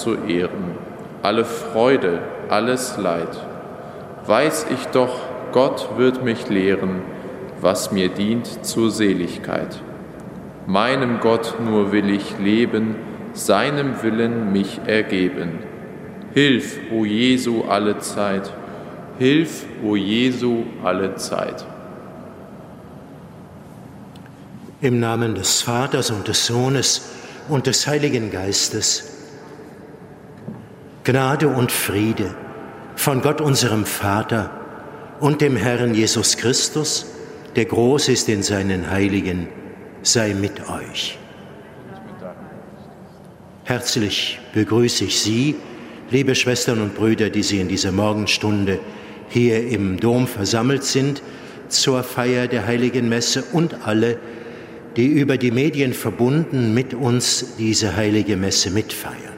zu ehren, alle Freude, alles Leid. Weiß ich doch, Gott wird mich lehren, was mir dient zur Seligkeit. Meinem Gott nur will ich leben, seinem Willen mich ergeben. Hilf, o Jesu, alle Zeit, hilf, o Jesu, alle Zeit. Im Namen des Vaters und des Sohnes und des Heiligen Geistes. Gnade und Friede von Gott unserem Vater und dem Herrn Jesus Christus, der groß ist in seinen Heiligen, sei mit euch. Herzlich begrüße ich Sie, liebe Schwestern und Brüder, die Sie in dieser Morgenstunde hier im Dom versammelt sind, zur Feier der heiligen Messe und alle, die über die Medien verbunden mit uns diese heilige Messe mitfeiern.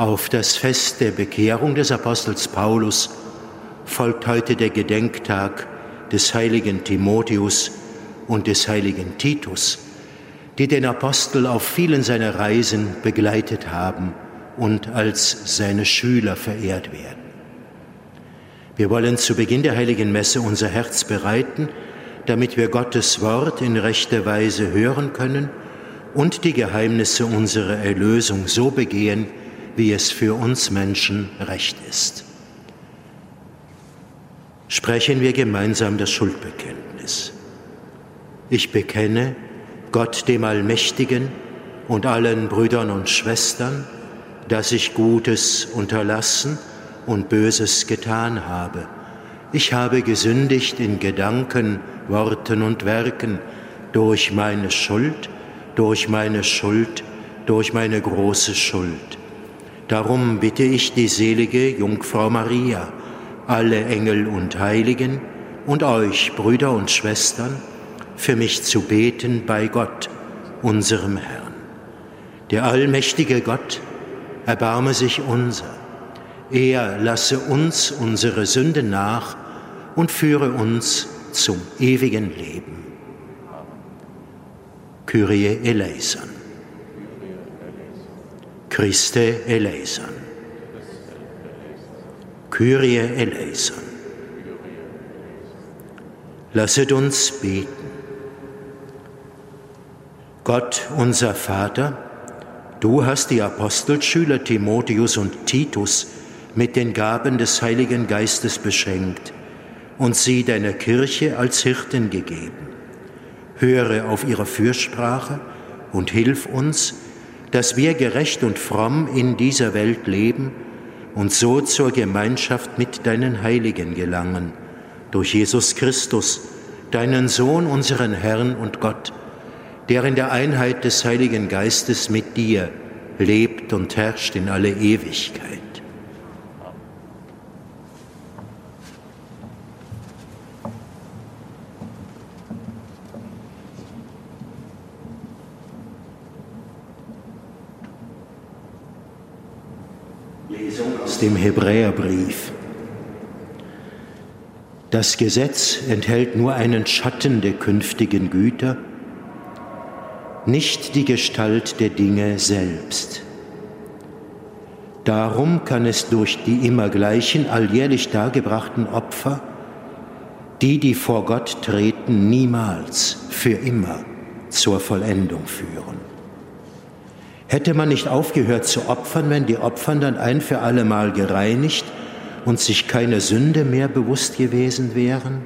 Auf das Fest der Bekehrung des Apostels Paulus folgt heute der Gedenktag des heiligen Timotheus und des heiligen Titus, die den Apostel auf vielen seiner Reisen begleitet haben und als seine Schüler verehrt werden. Wir wollen zu Beginn der heiligen Messe unser Herz bereiten, damit wir Gottes Wort in rechter Weise hören können und die Geheimnisse unserer Erlösung so begehen, wie es für uns Menschen recht ist. Sprechen wir gemeinsam das Schuldbekenntnis. Ich bekenne Gott dem Allmächtigen und allen Brüdern und Schwestern, dass ich Gutes unterlassen und Böses getan habe. Ich habe gesündigt in Gedanken, Worten und Werken, durch meine Schuld, durch meine Schuld, durch meine große Schuld. Darum bitte ich die selige Jungfrau Maria, alle Engel und Heiligen und euch, Brüder und Schwestern, für mich zu beten bei Gott, unserem Herrn. Der allmächtige Gott, erbarme sich unser. Er lasse uns unsere Sünden nach und führe uns zum ewigen Leben. Kyrie eleison. Christe eleison. Kyrie eleison. Lasset uns beten. Gott, unser Vater, du hast die Apostelschüler Timotheus und Titus mit den Gaben des Heiligen Geistes beschenkt und sie deiner Kirche als Hirten gegeben. Höre auf ihre Fürsprache und hilf uns, dass wir gerecht und fromm in dieser Welt leben und so zur Gemeinschaft mit deinen Heiligen gelangen, durch Jesus Christus, deinen Sohn, unseren Herrn und Gott, der in der Einheit des Heiligen Geistes mit dir lebt und herrscht in alle Ewigkeit. Dem Hebräerbrief. Das Gesetz enthält nur einen Schatten der künftigen Güter, nicht die Gestalt der Dinge selbst. Darum kann es durch die immer gleichen alljährlich dargebrachten Opfer, die, die vor Gott treten, niemals für immer zur Vollendung führen. Hätte man nicht aufgehört zu opfern, wenn die Opfernden ein für allemal gereinigt und sich keine Sünde mehr bewusst gewesen wären?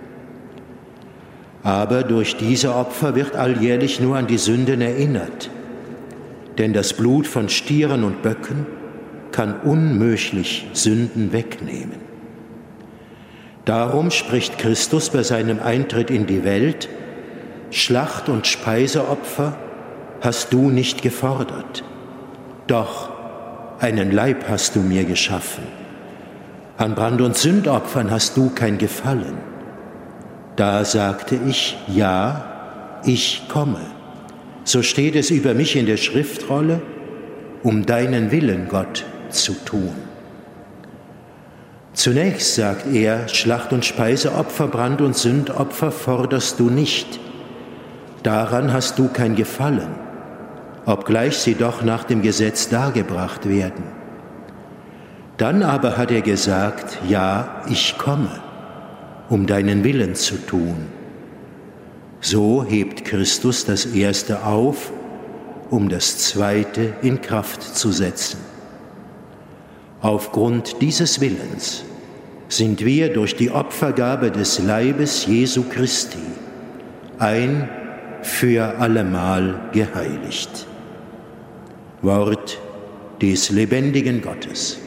Aber durch diese Opfer wird alljährlich nur an die Sünden erinnert. Denn das Blut von Stieren und Böcken kann unmöglich Sünden wegnehmen. Darum spricht Christus bei seinem Eintritt in die Welt, Schlacht- und Speiseopfer hast du nicht gefordert, doch einen Leib hast du mir geschaffen. An Brand- und Sündopfern hast du kein Gefallen. Da sagte ich, ja, ich komme. So steht es über mich in der Schriftrolle, um deinen Willen, Gott, zu tun. Zunächst sagt er, Schlacht- und Speiseopfer, Brand- und Sündopfer forderst du nicht. Daran hast du kein Gefallen, obgleich sie doch nach dem Gesetz dargebracht werden. Dann aber hat er gesagt, ja, ich komme, um deinen Willen zu tun. So hebt Christus das Erste auf, um das Zweite in Kraft zu setzen. Aufgrund dieses Willens sind wir durch die Opfergabe des Leibes Jesu Christi ein für allemal geheiligt. Wort des lebendigen Gottes.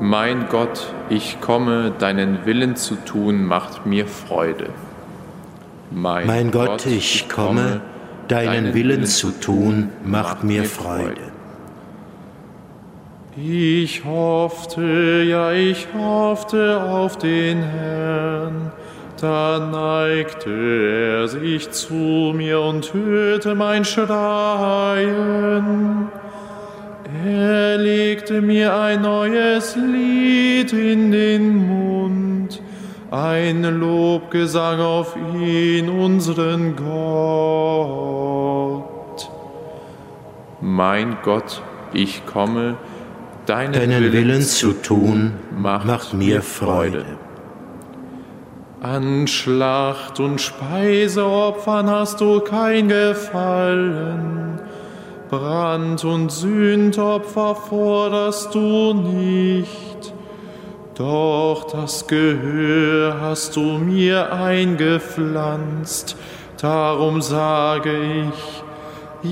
Mein Gott, ich komme, deinen Willen zu tun, macht mir Freude. Mein, mein Gott, Gott, ich komme, deinen Willen zu tun, macht mir Freude. Ich hoffte, ja, ich hoffte auf den Herrn. Da neigte er sich zu mir und hörte mein Schreien. Er legte mir ein neues Lied in den Mund, ein Lobgesang auf ihn, unseren Gott. Mein Gott, ich komme, deinen, deinen Willen, Willen, zu tun, macht, macht mir Freude. An Schlacht und Speiseopfern hast du kein Gefallen Brand- und Sündopfer forderst du nicht, doch das Gehör hast du mir eingepflanzt, darum sage ich,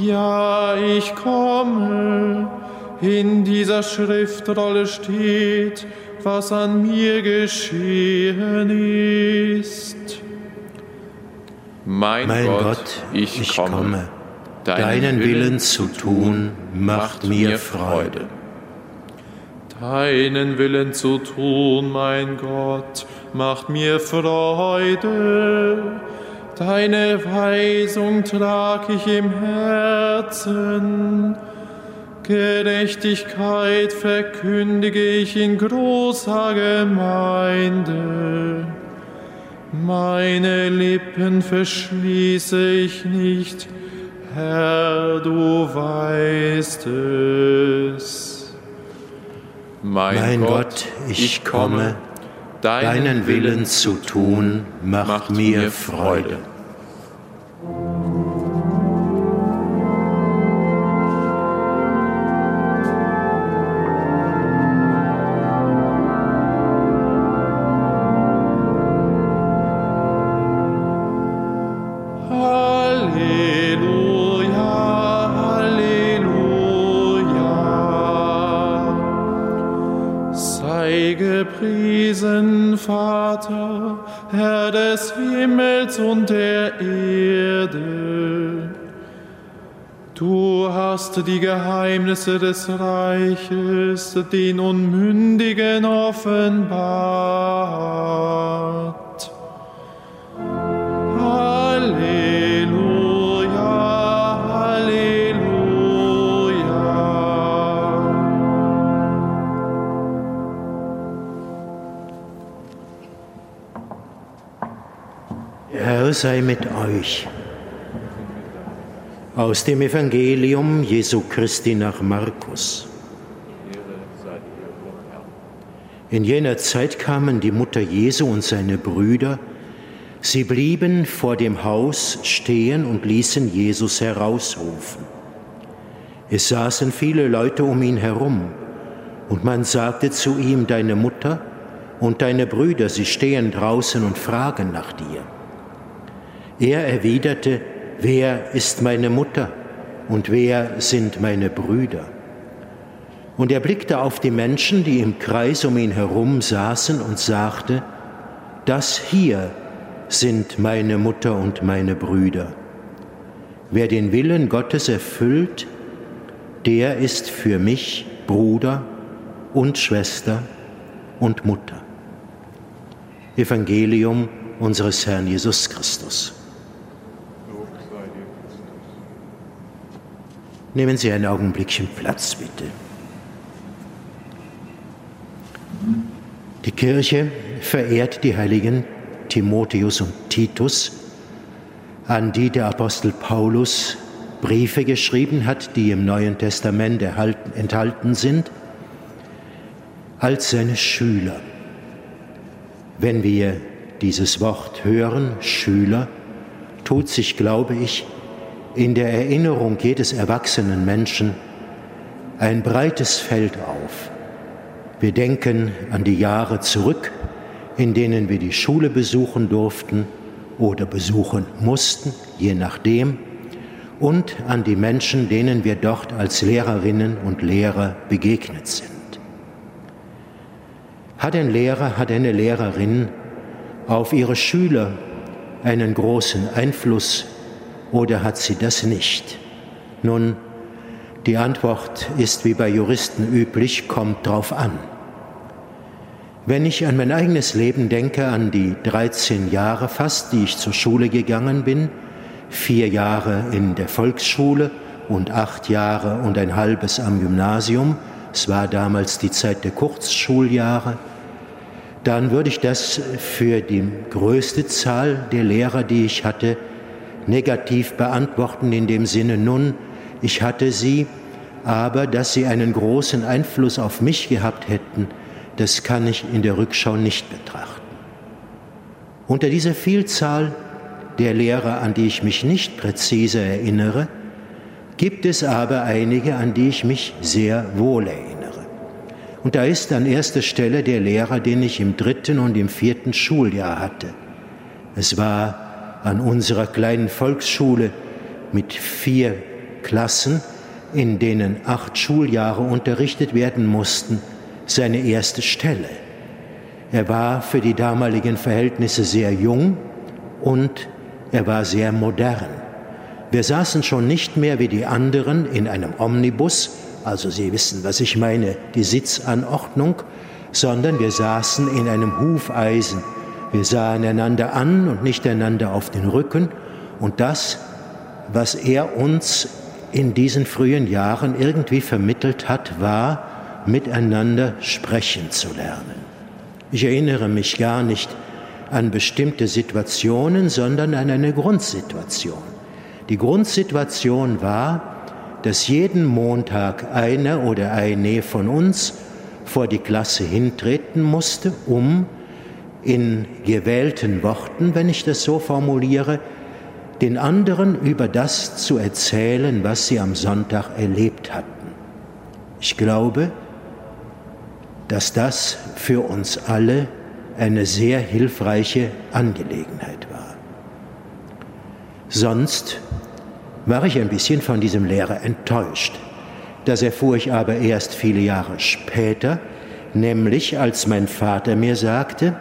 ja, ich komme. In dieser Schriftrolle steht, was an mir geschehen ist. Mein, mein Gott, Gott, ich, ich komme. komme deinen Willen zu tun, macht mir Freude. Deinen Willen zu tun, mein Gott, macht mir Freude. Deine Weisung trag ich im Herzen. Gerechtigkeit verkündige ich in großer Gemeinde. Meine Lippen verschließe ich nicht Herr, du weißt es. Mein, mein Gott, Gott, ich komme, deinen Willen zu tun, macht mir Freude. Hast die Geheimnisse des Reiches den Unmündigen offenbart. Halleluja, Halleluja. Herr sei mit euch. Aus dem Evangelium Jesu Christi nach Markus. In jener Zeit kamen die Mutter Jesu und seine Brüder. Sie blieben vor dem Haus stehen und ließen Jesus herausrufen. Es saßen viele Leute um ihn herum, Und man sagte zu ihm, deine Mutter und deine Brüder, sie stehen draußen und fragen nach dir. Er erwiderte, wer ist meine Mutter und wer sind meine Brüder? Und er blickte auf die Menschen, die im Kreis um ihn herum saßen und sagte, das hier sind meine Mutter und meine Brüder. Wer den Willen Gottes erfüllt, der ist für mich Bruder und Schwester und Mutter. Evangelium unseres Herrn Jesus Christus. Nehmen Sie ein Augenblickchen Platz, bitte. Die Kirche verehrt die Heiligen Timotheus und Titus, an die der Apostel Paulus Briefe geschrieben hat, die im Neuen Testament enthalten sind, als seine Schüler. Wenn wir dieses Wort hören, Schüler, tut sich, glaube ich, in der Erinnerung jedes erwachsenen Menschen ein breites Feld auf. Wir denken an die Jahre zurück, in denen wir die Schule besuchen durften oder besuchen mussten, je nachdem, und an die Menschen, denen wir dort als Lehrerinnen und Lehrer begegnet sind. Hat ein Lehrer, hat eine Lehrerin auf ihre Schüler einen großen Einfluss oder hat sie das nicht? Nun, die Antwort ist wie bei Juristen üblich, kommt drauf an. Wenn ich an mein eigenes Leben denke, an die 13 Jahre fast, die ich zur Schule gegangen bin, vier Jahre in der Volksschule und acht Jahre und ein halbes am Gymnasium, es war damals die Zeit der Kurzschuljahre, dann würde ich das für die größte Zahl der Lehrer, die ich hatte, negativ beantworten in dem Sinne, nun, ich hatte sie, aber dass sie einen großen Einfluss auf mich gehabt hätten, das kann ich in der Rückschau nicht betrachten. Unter dieser Vielzahl der Lehrer, an die ich mich nicht präzise erinnere, gibt es aber einige, an die ich mich sehr wohl erinnere. Und da ist an erster Stelle der Lehrer, den ich im dritten und im vierten Schuljahr hatte. Es war an unserer kleinen Volksschule mit vier Klassen, in denen acht Schuljahre unterrichtet werden mussten, seine erste Stelle. Er war für die damaligen Verhältnisse sehr jung und er war sehr modern. Wir saßen schon nicht mehr wie die anderen in einem Omnibus, also Sie wissen, was ich meine, die Sitzanordnung, sondern wir saßen in einem Hufeisen. Wir sahen einander an und nicht einander auf den Rücken. Und das, was er uns in diesen frühen Jahren irgendwie vermittelt hat, war, miteinander sprechen zu lernen. Ich erinnere mich gar nicht an bestimmte Situationen, sondern an eine Grundsituation. Die Grundsituation war, dass jeden Montag einer oder eine von uns vor die Klasse hintreten musste, um in gewählten Worten, wenn ich das so formuliere, den anderen über das zu erzählen, was sie am Sonntag erlebt hatten. Ich glaube, dass das für uns alle eine sehr hilfreiche Angelegenheit war. Sonst war ich ein bisschen von diesem Lehrer enttäuscht. Das erfuhr ich aber erst viele Jahre später, nämlich als mein Vater mir sagte,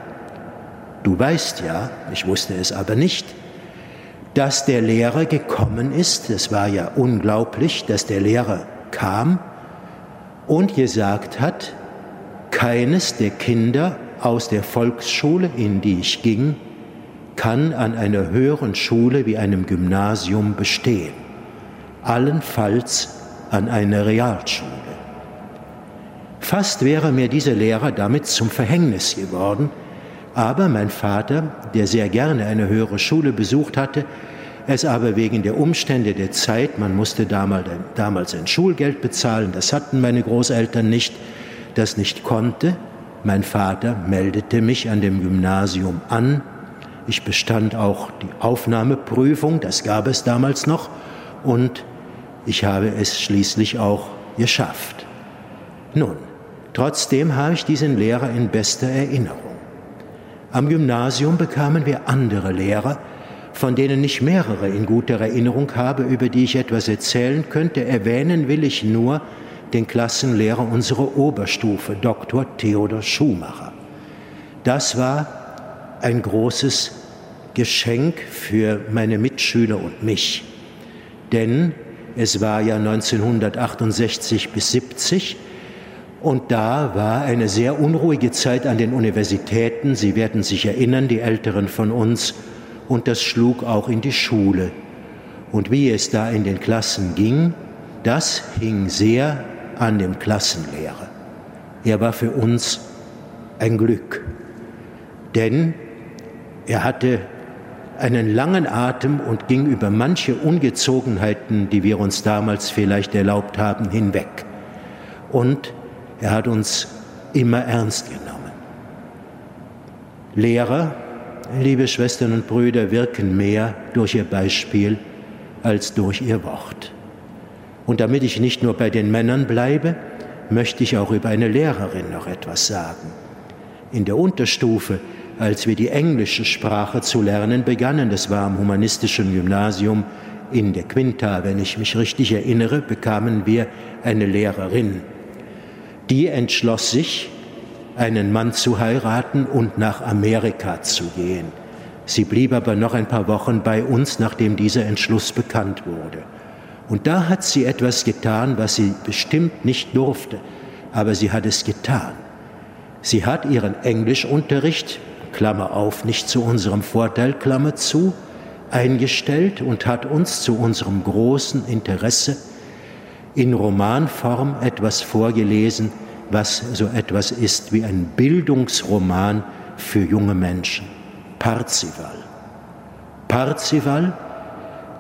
du weißt ja, ich wusste es aber nicht, dass der Lehrer gekommen ist, es war ja unglaublich, dass der Lehrer kam und gesagt hat, keines der Kinder aus der Volksschule, in die ich ging, kann an einer höheren Schule wie einem Gymnasium bestehen, allenfalls an einer Realschule. Fast wäre mir dieser Lehrer damit zum Verhängnis geworden, aber mein Vater, der sehr gerne eine höhere Schule besucht hatte, es aber wegen der Umstände der Zeit, man musste damals ein Schulgeld bezahlen, das hatten meine Großeltern nicht, das nicht konnte. Mein Vater meldete mich an dem Gymnasium an. Ich bestand auch die Aufnahmeprüfung, das gab es damals noch, und ich habe es schließlich auch geschafft. Nun, Trotzdem habe ich diesen Lehrer in bester Erinnerung. Am Gymnasium bekamen wir andere Lehrer, von denen ich mehrere in guter Erinnerung habe, über die ich etwas erzählen könnte. Erwähnen will ich nur den Klassenlehrer unserer Oberstufe, Dr. Theodor Schumacher. Das war ein großes Geschenk für meine Mitschüler und mich, denn es war ja 1968 bis 70 und da war eine sehr unruhige Zeit an den Universitäten. Sie werden sich erinnern, die Älteren von uns, und das schlug auch in die Schule. Und wie es da in den Klassen ging, das hing sehr an dem Klassenlehrer. Er war für uns ein Glück, denn er hatte einen langen Atem und ging über manche Ungezogenheiten, die wir uns damals vielleicht erlaubt haben, hinweg. Und er hat uns immer ernst genommen. Lehrer, liebe Schwestern und Brüder, wirken mehr durch ihr Beispiel als durch ihr Wort. Und damit ich nicht nur bei den Männern bleibe, möchte ich auch über eine Lehrerin noch etwas sagen. In der Unterstufe, als wir die englische Sprache zu lernen begannen, das war am humanistischen Gymnasium in der Quinta, wenn ich mich richtig erinnere, bekamen wir eine Lehrerin. Die entschloss sich, einen Mann zu heiraten und nach Amerika zu gehen. Sie blieb aber noch ein paar Wochen bei uns, nachdem dieser Entschluss bekannt wurde. Und da hat sie etwas getan, was sie bestimmt nicht durfte, aber sie hat es getan. Sie hat ihren Englischunterricht, Klammer auf, nicht zu unserem Vorteil, Klammer zu, eingestellt und hat uns zu unserem großen Interesse in Romanform etwas vorgelesen, was so etwas ist wie ein Bildungsroman für junge Menschen. Parzival. Parzival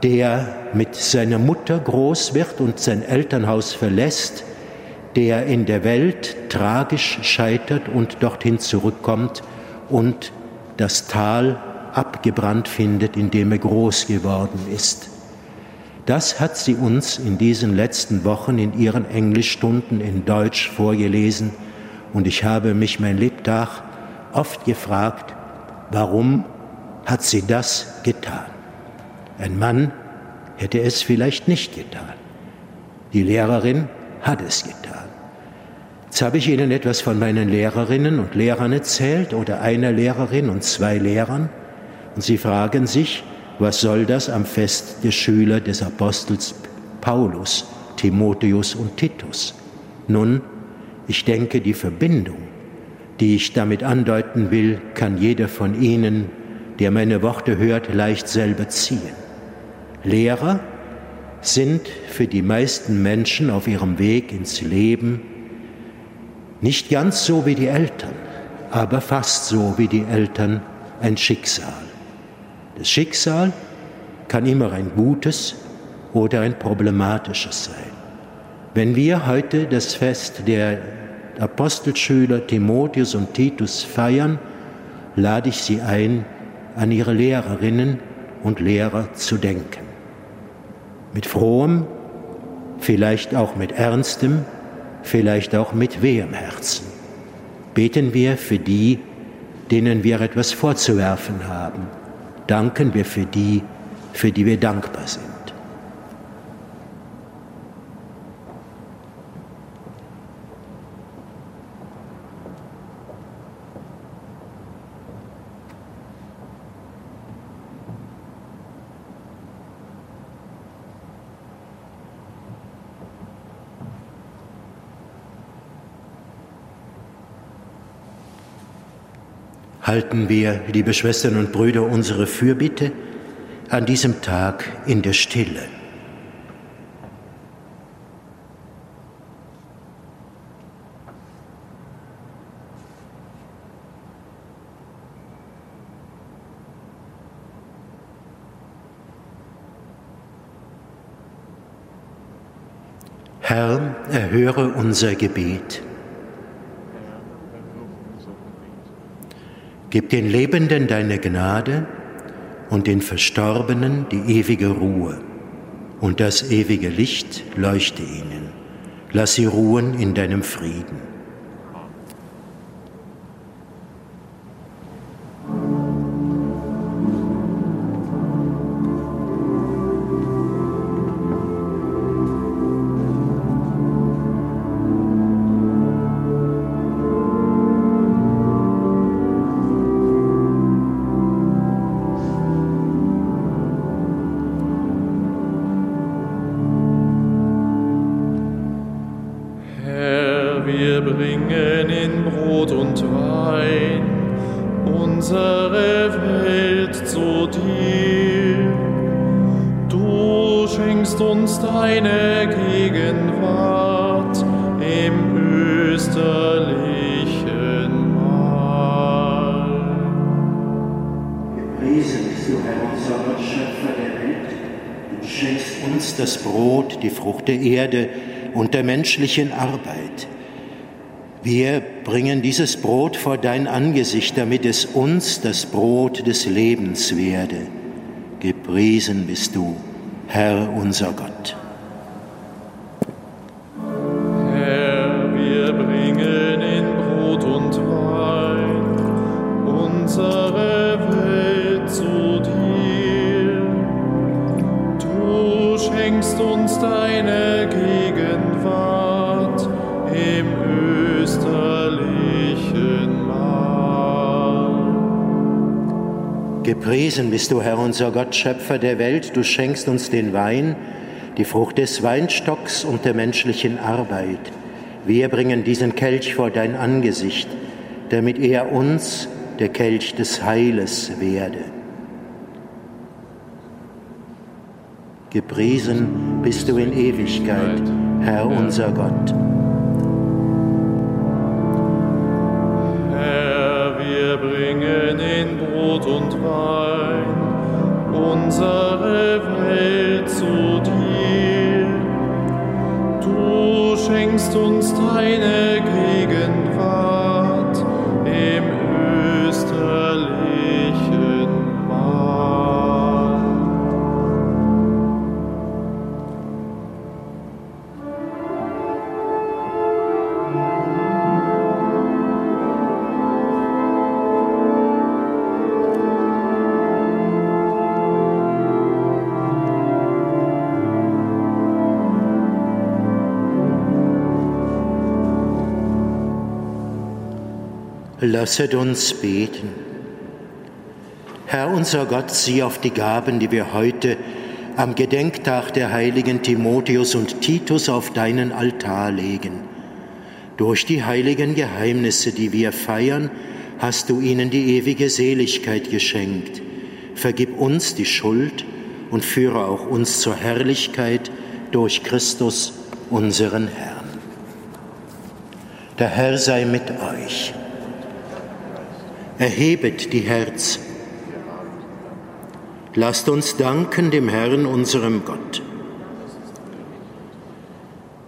der mit seiner Mutter groß wird und sein Elternhaus verlässt, der in der Welt tragisch scheitert und dorthin zurückkommt und das Tal abgebrannt findet, in dem er groß geworden ist. Das hat sie uns in diesen letzten Wochen in ihren Englischstunden in Deutsch vorgelesen und ich habe mich mein Lebtag oft gefragt, warum hat sie das getan? Ein Mann hätte es vielleicht nicht getan. Die Lehrerin hat es getan. Jetzt habe ich Ihnen etwas von meinen Lehrerinnen und Lehrern erzählt oder einer Lehrerin und zwei Lehrern. Und Sie fragen sich, was soll das am Fest der Schüler des Apostels Paulus, Timotheus und Titus? Nun, ich denke, die Verbindung, die ich damit andeuten will, kann jeder von Ihnen, der meine Worte hört, leicht selber ziehen. Lehrer sind für die meisten Menschen auf ihrem Weg ins Leben nicht ganz so wie die Eltern, aber fast so wie die Eltern ein Schicksal. Das Schicksal kann immer ein gutes oder ein problematisches sein. Wenn wir heute das Fest der Apostelschüler Timotheus und Titus feiern, lade ich Sie ein, an ihre Lehrerinnen und Lehrer zu denken mit frohem, vielleicht auch mit ernstem, vielleicht auch mit wehem Herzen. Beten wir für die, denen wir etwas vorzuwerfen haben. Danken wir für die, für die wir dankbar sind. Halten wir, liebe Schwestern und Brüder, unsere Fürbitte an diesem Tag in der Stille. Herr, erhöre unser Gebet. Gib den Lebenden deine Gnade und den Verstorbenen die ewige Ruhe und das ewige Licht leuchte ihnen. Lass sie ruhen in deinem Frieden. Erde und der menschlichen Arbeit. Wir bringen dieses Brot vor dein Angesicht, damit es uns das Brot des Lebens werde. Gepriesen bist du, Herr unser Gott. Herr, wir bringen in Brot und Wein unsere Welt zu dir. Du schenkst uns deine Gepriesen bist du, Herr unser Gott, Schöpfer der Welt. Du schenkst uns den Wein, die Frucht des Weinstocks und der menschlichen Arbeit. Wir bringen diesen Kelch vor dein Angesicht, damit er uns der Kelch des Heiles werde. Gepriesen bist du in Ewigkeit, Herr unser Gott. Lasset uns beten. Herr unser Gott, sieh auf die Gaben, die wir heute am Gedenktag der heiligen Timotheus und Titus auf deinen Altar legen. Durch die heiligen Geheimnisse, die wir feiern, hast du ihnen die ewige Seligkeit geschenkt. Vergib uns die Schuld und führe auch uns zur Herrlichkeit durch Christus, unseren Herrn. Der Herr sei mit euch. Erhebet die Herzen. Lasst uns danken dem Herrn, unserem Gott.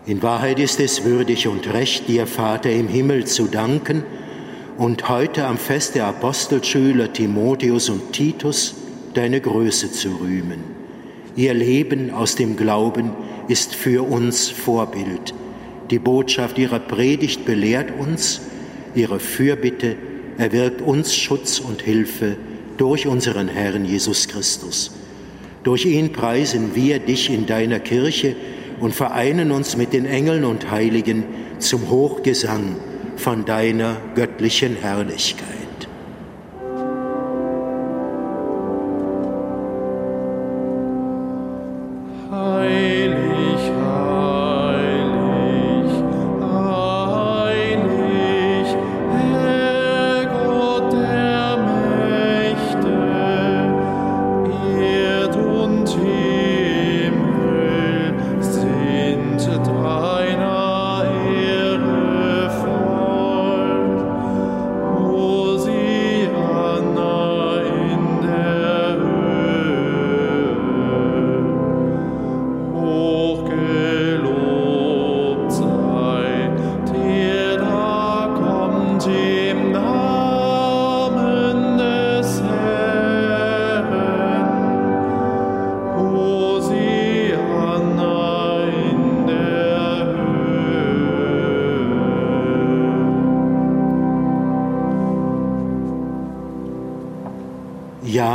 In Wahrheit ist es würdig und recht, dir, Vater im Himmel, zu danken und heute am Fest der Apostelschüler Timotheus und Titus deine Größe zu rühmen. Ihr Leben aus dem Glauben ist für uns Vorbild. Die Botschaft ihrer Predigt belehrt uns, ihre Fürbitte erwirkt uns Schutz und Hilfe durch unseren Herrn Jesus Christus. Durch ihn preisen wir dich in deiner Kirche und vereinen uns mit den Engeln und Heiligen zum Hochgesang von deiner göttlichen Herrlichkeit.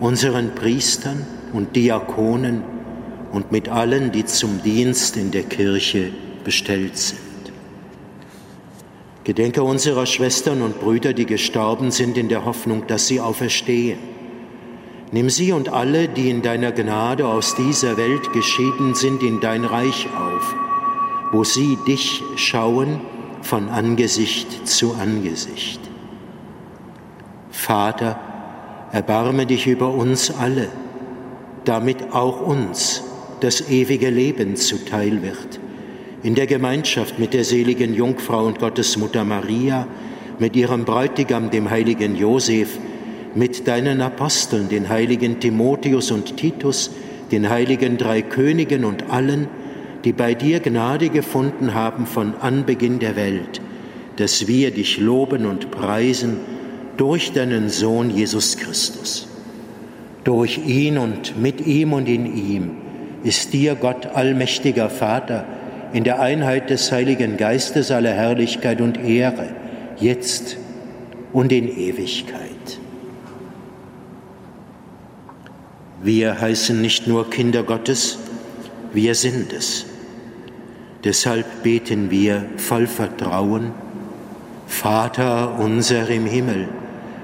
unseren Priestern und Diakonen und mit allen, die zum Dienst in der Kirche bestellt sind. Gedenke unserer Schwestern und Brüder, die gestorben sind, in der Hoffnung, dass sie auferstehen. Nimm sie und alle, die in deiner Gnade aus dieser Welt geschieden sind, in dein Reich auf, wo sie dich schauen von Angesicht zu Angesicht. Vater, erbarme dich über uns alle, damit auch uns das ewige Leben zuteil wird. In der Gemeinschaft mit der seligen Jungfrau und Gottesmutter Maria, mit ihrem Bräutigam, dem heiligen Josef, mit deinen Aposteln, den heiligen Timotheus und Titus, den heiligen drei Königen und allen, die bei dir Gnade gefunden haben von Anbeginn der Welt, dass wir dich loben und preisen durch deinen Sohn Jesus Christus. Durch ihn und mit ihm und in ihm ist dir, Gott allmächtiger Vater, in der Einheit des Heiligen Geistes aller Herrlichkeit und Ehre, jetzt und in Ewigkeit. Wir heißen nicht nur Kinder Gottes, wir sind es. Deshalb beten wir voll Vertrauen, Vater unser im Himmel,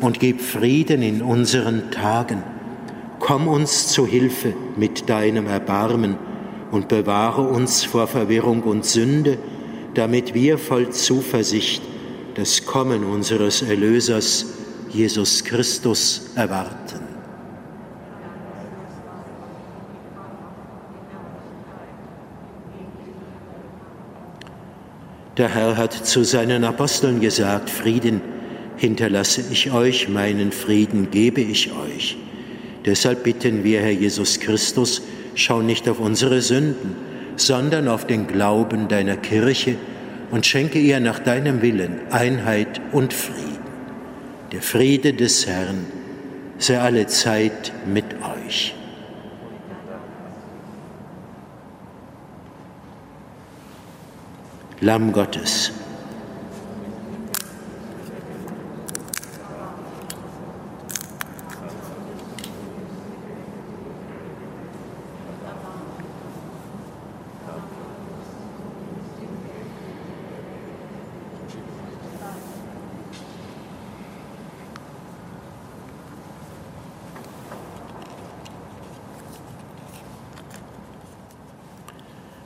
und gib Frieden in unseren Tagen. Komm uns zu Hilfe mit deinem Erbarmen und bewahre uns vor Verwirrung und Sünde, damit wir voll Zuversicht das Kommen unseres Erlösers Jesus Christus erwarten. Der Herr hat zu seinen Aposteln gesagt, Frieden hinterlasse ich euch, meinen Frieden gebe ich euch. Deshalb bitten wir, Herr Jesus Christus, schau nicht auf unsere Sünden, sondern auf den Glauben deiner Kirche und schenke ihr nach deinem Willen Einheit und Frieden. Der Friede des Herrn sei alle Zeit mit euch. Lamm Gottes.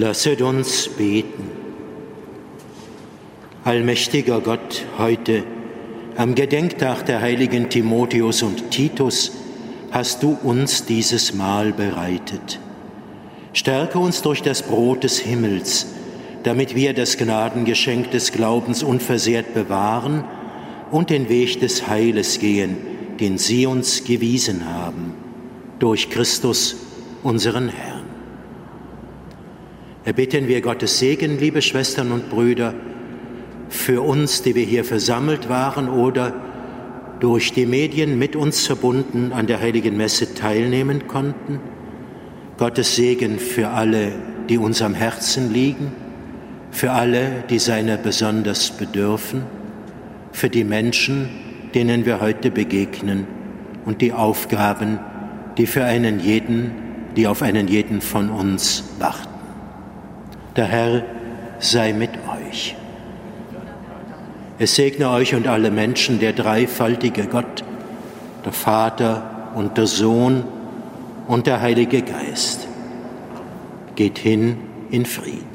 Lasset uns beten. Allmächtiger Gott, heute am Gedenktag der heiligen Timotheus und Titus hast du uns dieses Mahl bereitet. Stärke uns durch das Brot des Himmels, damit wir das Gnadengeschenk des Glaubens unversehrt bewahren und den Weg des Heiles gehen, den sie uns gewiesen haben, durch Christus, unseren Herrn. Erbitten wir Gottes Segen, liebe Schwestern und Brüder, für uns, die wir hier versammelt waren oder durch die Medien mit uns verbunden an der heiligen Messe teilnehmen konnten. Gottes Segen für alle, die uns am Herzen liegen, für alle, die seiner besonders bedürfen, für die Menschen, denen wir heute begegnen und die Aufgaben, die für einen jeden, die auf einen jeden von uns warten. Der Herr sei mit euch. Es segne euch und alle Menschen der dreifaltige Gott, der Vater und der Sohn und der Heilige Geist. Geht hin in Frieden.